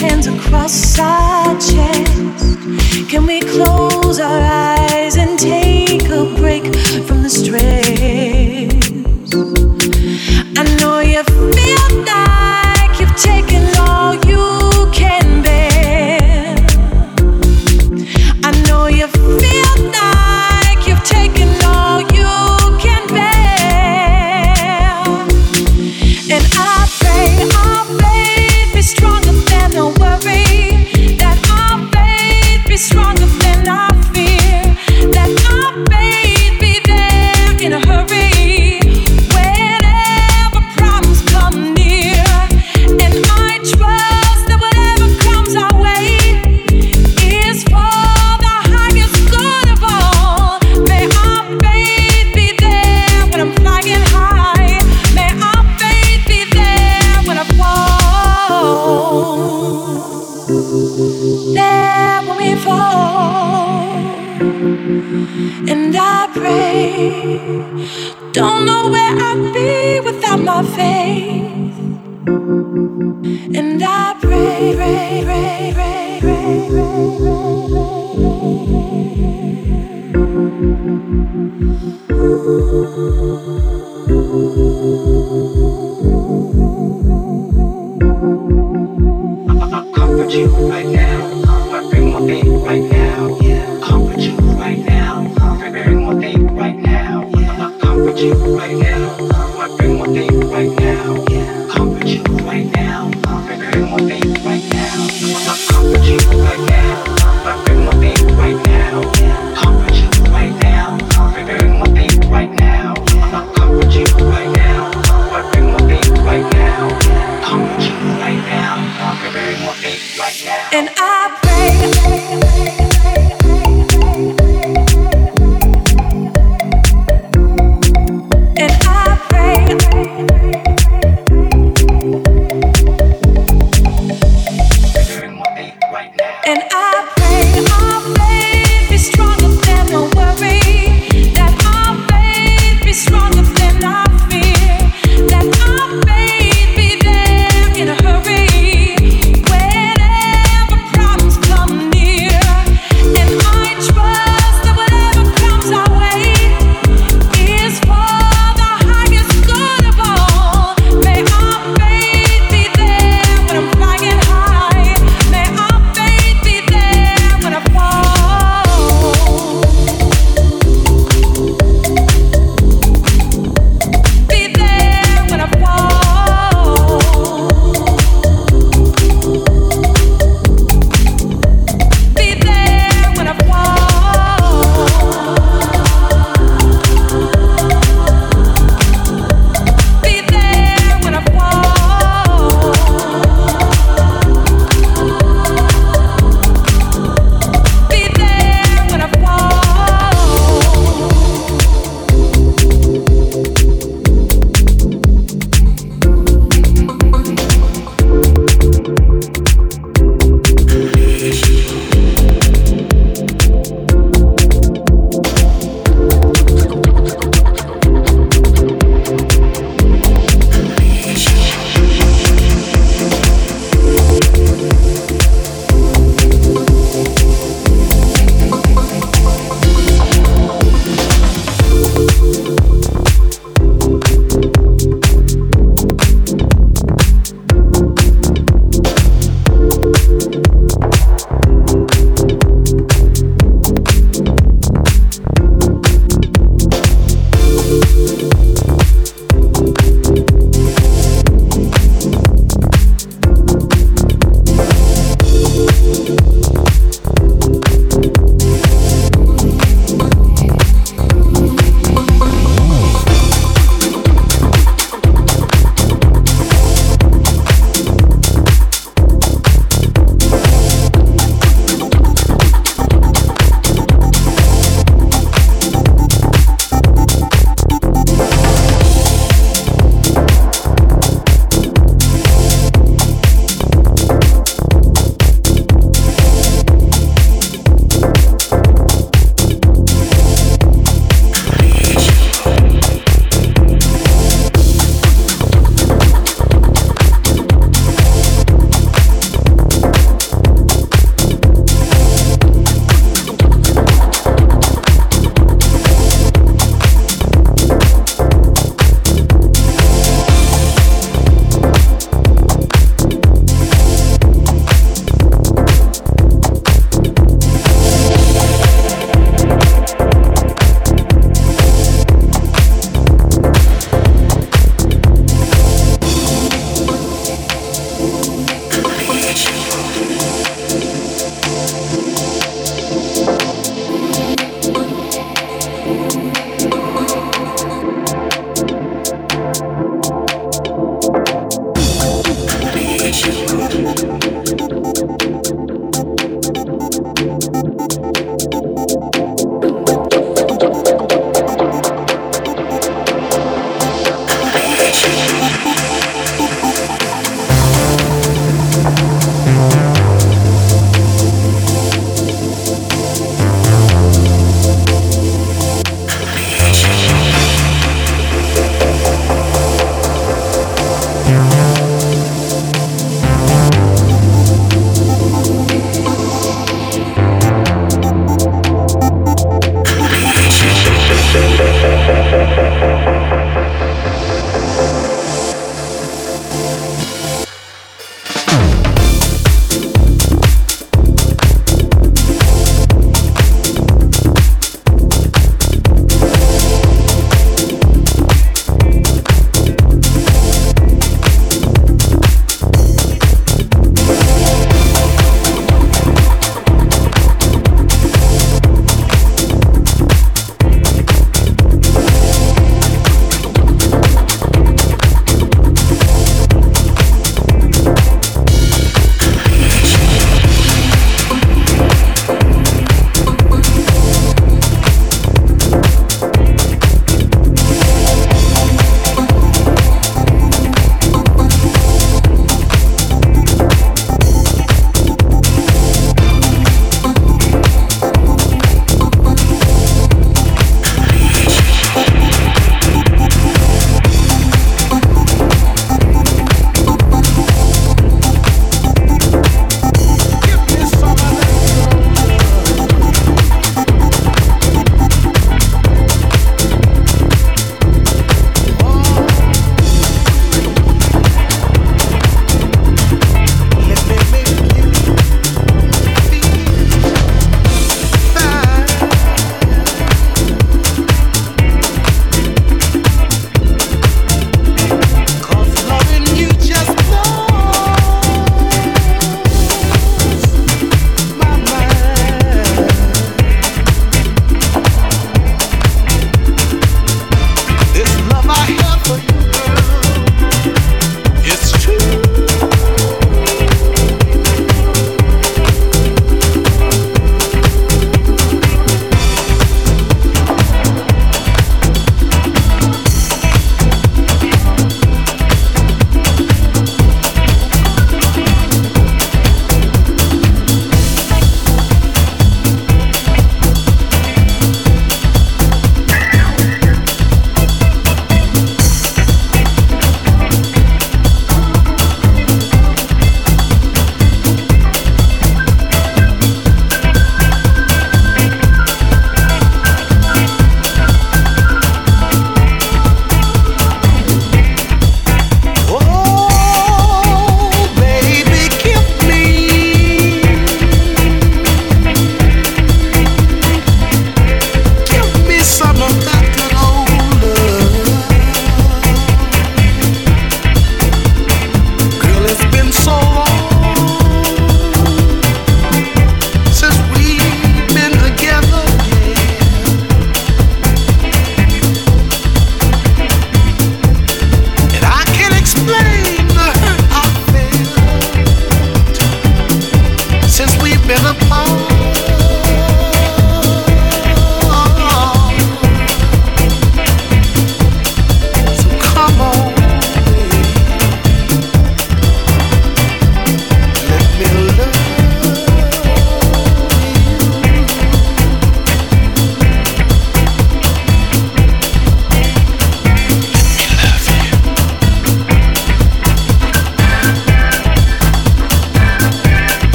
hands across our chest. Can we close our eyes?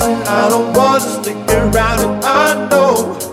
I don't want to stick around, and I know